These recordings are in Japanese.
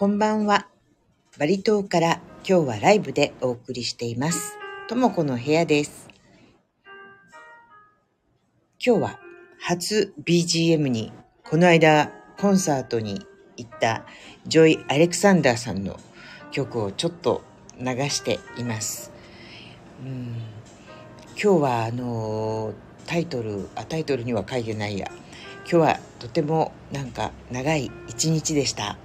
こんばんは。バリ島から今日はライブでお送りしています。ともこの部屋です。今日は初 BGM にこの間コンサートに行ったジョイ・アレクサンダーさんの曲をちょっと流しています。うん今日はあのタイトルあタイトルには書いてないや今日はとてもなんか長い一日でした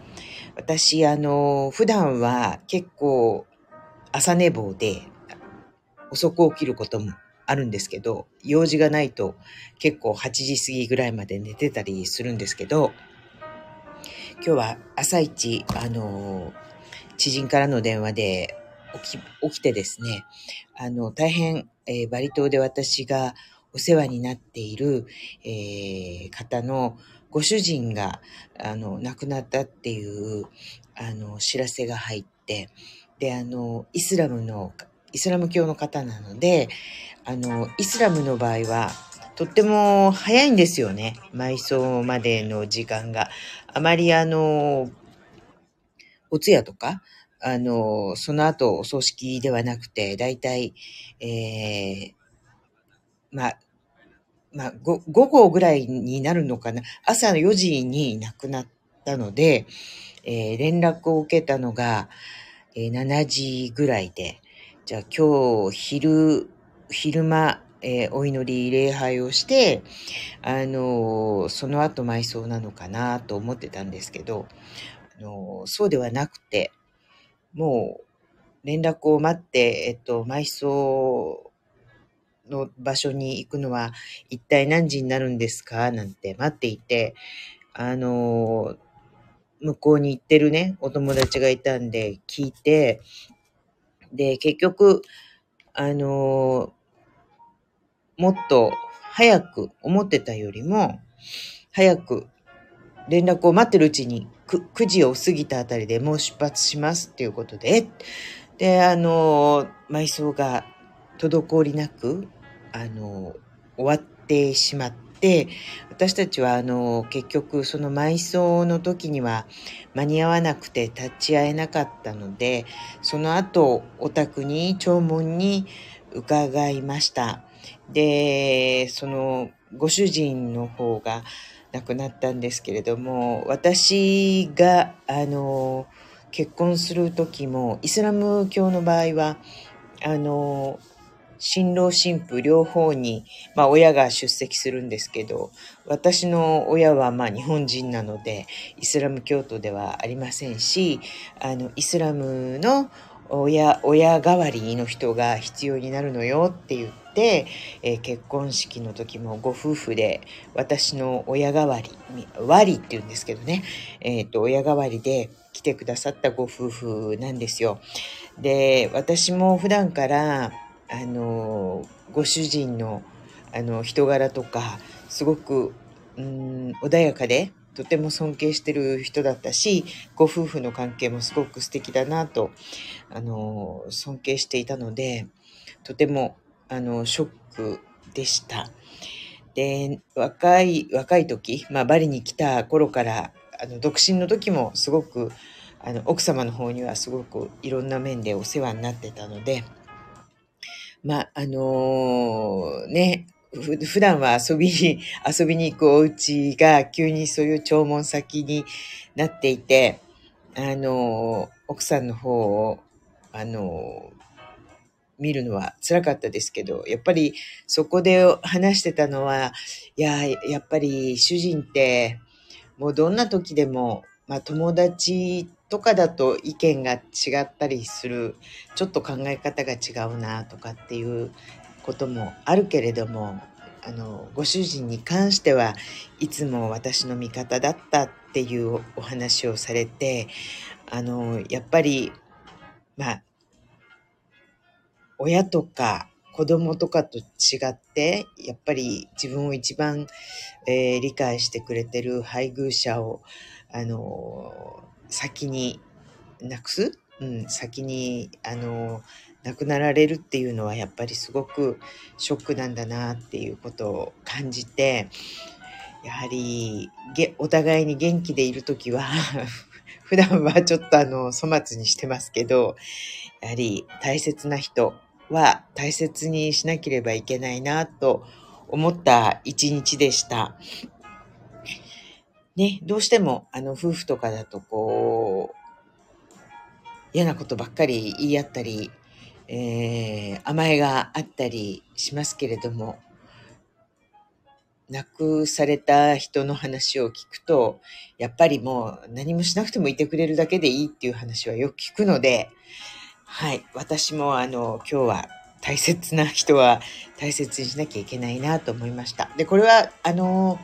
私あの普段は結構朝寝坊で遅く起きることもあるんですけど用事がないと結構8時過ぎぐらいまで寝てたりするんですけど今日は朝一あの知人からの電話で起き起きてですねあの大変、えーバリ島で私がお世話になっている、えー方のご主人があの亡くなったっていうあの知らせが入ってであのイスラムのイスラム教の方なのであのイスラムの場合はとっても早いんですよね。埋葬までの時間が。あまりあのお通夜とかあのその後お葬式ではなくてだいたいえーまあまあ、ご午後ぐらいになるのかな。朝の4時に亡くなったので、えー連絡を受けたのが、えー7時ぐらいで、じゃあ今日昼、昼間、えーお祈り礼拝をして、あのその後埋葬なのかなと思ってたんですけど、あのそうではなくて、もう連絡を待って、えっと、埋葬の場所に行くのは一体何時になるんですか？なんて待っていて、あの、向こうに行ってるね、お友達がいたんで聞いて、で、結局、あの、もっと早く、思ってたよりも、早く連絡を待ってるうちにく 9, 時を過ぎたあたりでもう出発しますっていうことで、で、あの、埋葬が滞りなく、あの、終わってしまって、私たちはあの、結局その埋葬の時には間に合わなくて立ち会えなかったので、その後、お宅に、弔問に伺いました。で、その、ご主人の方が亡くなったんですけれども、私が、あの、結婚する時も、イスラム教の場合は、あの、新郎新婦両方に、まあ親が出席するんですけど、私の親はまあ日本人なので、イスラム教徒ではありませんし、あの、イスラムの親、親代わりの人が必要になるのよって言って、えー結婚式の時もご夫婦で私の親代わり、割りって言うんですけどね、えっ、と、親代わりで来てくださったご夫婦なんですよ。で、私も普段から、あの、ご主人の、あの、人柄とか、すごく、うん、穏やかで、とても尊敬してる人だったし、ご夫婦の関係もすごく素敵だなと、あの、尊敬していたので、とても、あの、ショックでした。で、若い、若い時、まあ、バリに来た頃から、あの、独身の時もすごく、あの、奥様の方にはすごくいろんな面でお世話になってたので、まあ、あのね、普段は遊びに、遊びに行くお家が急にそういう弔問先になっていて、あの奥さんの方を、あの見るのは辛かったですけど、やっぱりそこで話してたのは、いや、やっぱり主人って、もうどんな時でも、まあ友達とかだと意見が違ったりする、ちょっと考え方が違うなとかっていうこともあるけれども、あの、ご主人に関してはいつも私の味方だったっていうお話をされて、あの、やっぱり、まあ、親とか子供とかと違って、やっぱり自分を一番、えー理解してくれてる配偶者を、あの、先になくす？うん、先に、あの、亡くなられるっていうのはやっぱりすごくショックなんだなっていうことを感じて、やはり、お互いに元気でいるときは 普段はちょっとあの、粗末にしてますけど、やはり大切な人は大切にしなければいけないなと思った一日でした。ね、どうしてもあの夫婦とかだとこう、嫌なことばっかり言い合ったり、えー、甘えがあったりしますけれども、亡くされた人の話を聞くと、やっぱりもう何もしなくてもいてくれるだけでいいっていう話はよく聞くので、はい、私もあの、今日は大切な人は大切にしなきゃいけないなと思いました。で、これはあの、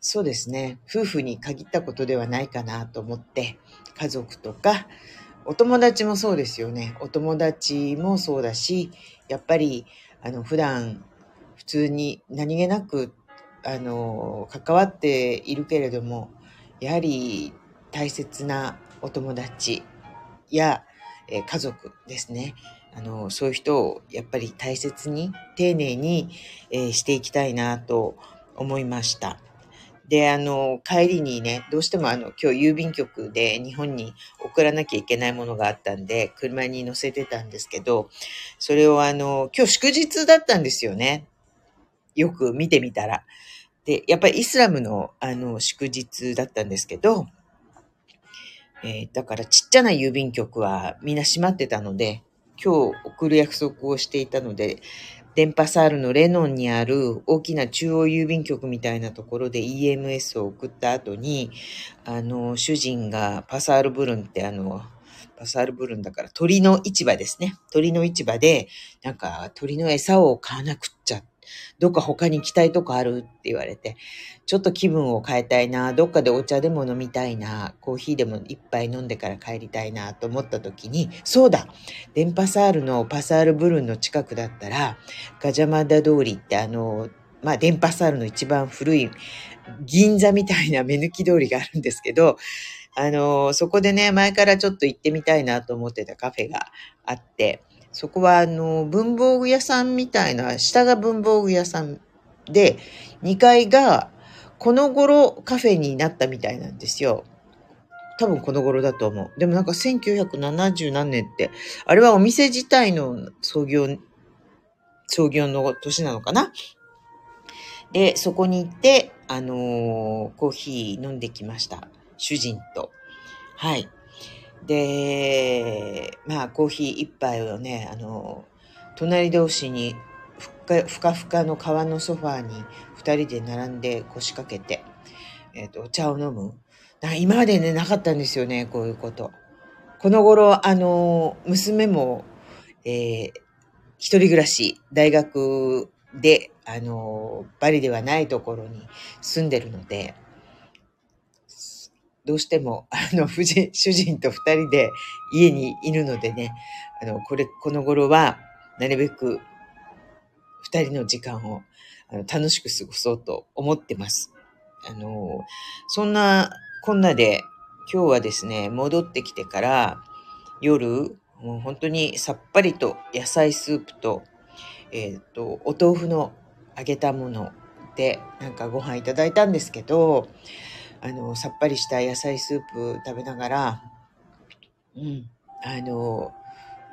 そうですね、夫婦に限ったことではないかなと思って、家族とか、お友達もそうですよね。お友達もそうだし、やっぱり、あの、普段、普通に何気なくあの、関わっているけれども、やはり大切なお友達や、え家族ですね。あの、そういう人をやっぱり大切に、丁寧に、えー、していきたいなと思いました。で、あの、帰りにね、どうしてもあの、今日郵便局で日本に送らなきゃいけないものがあったんで、車に乗せてたんですけど、それをあの、今日祝日だったんですよね。よく見てみたら。で、やっぱりイスラムのあの祝日だったんですけど、えー、だからちっちゃな郵便局はみんな閉まってたので、今日送る約束をしていたので、電波サールのレノンにある大きな中央郵便局みたいなところで EMS を送った後に、あの、主人がパサールブルンってあの、パサールブルンだから鳥の市場ですね。鳥の市場で、なんか鳥の餌を買わなくっちゃってどっか他に行きたいとこあるって言われて、ちょっと気分を変えたいな、どっかでお茶でも飲みたいな、コーヒーでも一杯飲んでから帰りたいなと思った時に、そうだ電パサールのパサールブルンの近くだったら、ガジャマダ通りってあの、まあ、電パサールの一番古い銀座みたいな 目抜き通りがあるんですけど、あの、そこでね、前からちょっと行ってみたいなと思ってたカフェがあって、そこはあの文房具屋さんみたいな、下が文房具屋さんで、2階がこの頃カフェになったみたいなんですよ。多分この頃だと思う。でもなんか1970何年って、あれはお店自体の創業、創業の年なのかな？で、そこに行って、あのー、コーヒー飲んできました。主人と。はい。で、まあ、コーヒー一杯をね、あの、隣同士にふかふかの革のソファーに二人で並んで腰掛けて、えっ、ー、と、お茶を飲む。今までね、なかったんですよね、こういうこと。この頃、あの、娘も、えー、一人暮らし、大学で、あの、バリではないところに住んでるので、どうしても、あの、主人、主人と二人で家にいるのでね、あの、これ、この頃は、なるべく二人の時間をあの楽しく過ごそうと思ってます。あの、そんなこんなで今日はですね、戻ってきてから夜、もう本当にさっぱりと野菜スープと、えっ、ー、と、お豆腐の揚げたものでなんかご飯いただいたんですけど、あの、さっぱりした野菜スープ食べながら、うん、あの、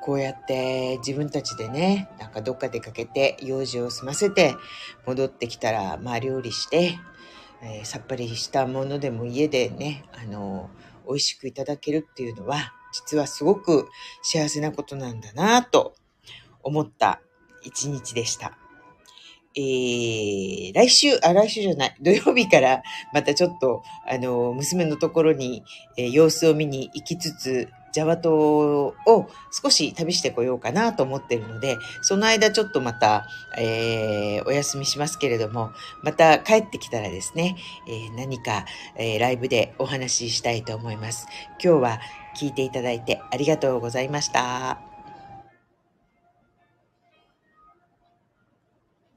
こうやって自分たちでね、なんかどっか出かけて用事を済ませて戻ってきたら、まあ料理して、えー、さっぱりしたものでも家でね、あの、美味しくいただけるっていうのは、実はすごく幸せなことなんだなと思った一日でした。えー、来週、あ、来週じゃない、土曜日からまたちょっと、あの、娘のところに、えー、様子を見に行きつつ、ジャワ島を少し旅してこようかなと思ってるので、その間ちょっとまた、えー、お休みしますけれども、また帰ってきたらですね、えー、何か、えー、ライブでお話ししたいと思います。今日は聞いていただいてありがとうございました。